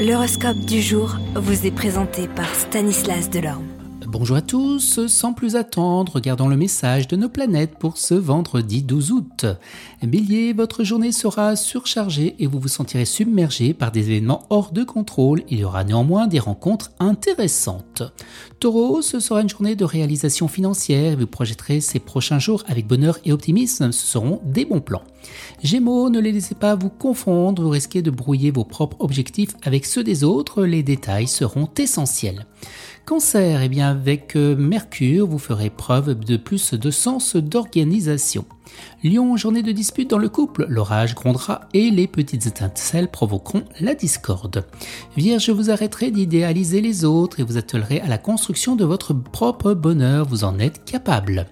L'horoscope du jour vous est présenté par Stanislas Delorme. Bonjour à tous, sans plus attendre, regardons le message de nos planètes pour ce vendredi 12 août. Bélier, votre journée sera surchargée et vous vous sentirez submergé par des événements hors de contrôle. Il y aura néanmoins des rencontres intéressantes. Taureau, ce sera une journée de réalisation financière. Vous projetterez ces prochains jours avec bonheur et optimisme. Ce seront des bons plans. Gémeaux, ne les laissez pas vous confondre. Vous risquez de brouiller vos propres objectifs avec ceux des autres. Les détails seront essentiels. Cancer, eh bien avec euh, Mercure, vous ferez preuve de plus de sens d'organisation. Lion, journée de dispute dans le couple, l'orage grondera et les petites étincelles provoqueront la discorde. Vierge, vous arrêterez d'idéaliser les autres et vous attellerez à la construction de votre propre bonheur, vous en êtes capable.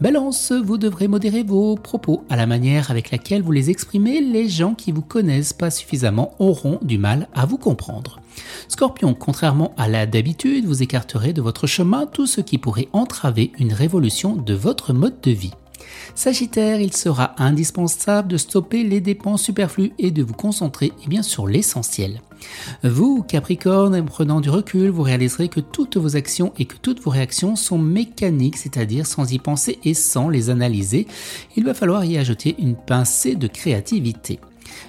Balance, vous devrez modérer vos propos à la manière avec laquelle vous les exprimez, les gens qui vous connaissent pas suffisamment auront du mal à vous comprendre. Scorpion, contrairement à la d'habitude, vous écarterez de votre chemin tout ce qui pourrait entraver une révolution de votre mode de vie. Sagittaire, il sera indispensable de stopper les dépenses superflues et de vous concentrer eh bien, sur l'essentiel. Vous, Capricorne, en prenant du recul, vous réaliserez que toutes vos actions et que toutes vos réactions sont mécaniques, c'est-à-dire sans y penser et sans les analyser. Il va falloir y ajouter une pincée de créativité.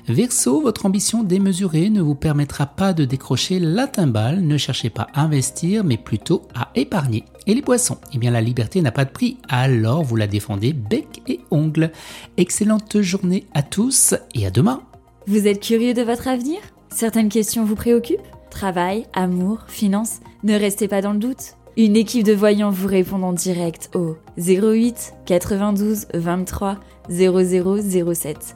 Verseau, votre ambition démesurée ne vous permettra pas de décrocher la timbale, ne cherchez pas à investir mais plutôt à épargner. Et les poissons? Eh bien la liberté n'a pas de prix, alors vous la défendez bec et ongle. Excellente journée à tous et à demain. Vous êtes curieux de votre avenir? Certaines questions vous préoccupent? Travail, amour, finances? Ne restez pas dans le doute. Une équipe de voyants vous répond en direct au 08 92 23 0007.